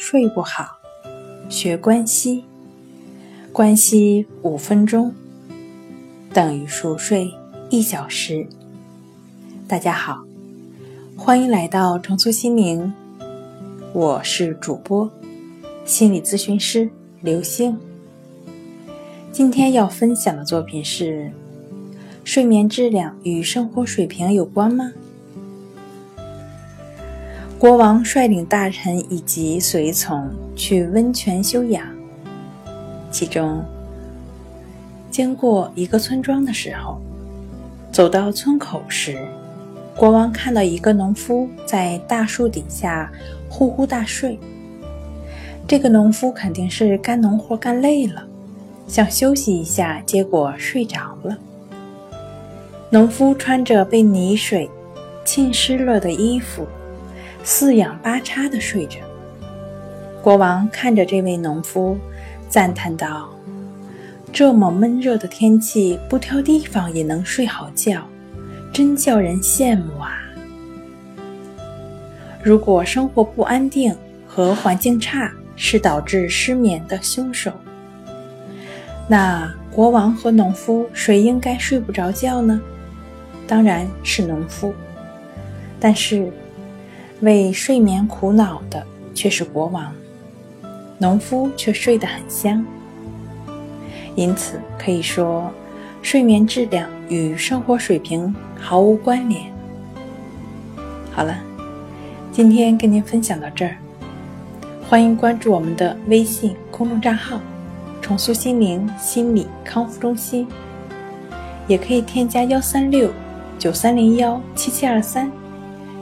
睡不好，学关息，关息五分钟等于熟睡一小时。大家好，欢迎来到重塑心灵，我是主播心理咨询师刘星。今天要分享的作品是：睡眠质量与生活水平有关吗？国王率领大臣以及随从去温泉休养。其中，经过一个村庄的时候，走到村口时，国王看到一个农夫在大树底下呼呼大睡。这个农夫肯定是干农活干累了，想休息一下，结果睡着了。农夫穿着被泥水浸湿了的衣服。四仰八叉的睡着。国王看着这位农夫，赞叹道：“这么闷热的天气，不挑地方也能睡好觉，真叫人羡慕啊！”如果生活不安定和环境差是导致失眠的凶手，那国王和农夫谁应该睡不着觉呢？当然是农夫，但是。为睡眠苦恼的却是国王，农夫却睡得很香。因此可以说，睡眠质量与生活水平毫无关联。好了，今天跟您分享到这儿，欢迎关注我们的微信公众账号“重塑心灵心理康复中心”，也可以添加幺三六九三零幺七七二三。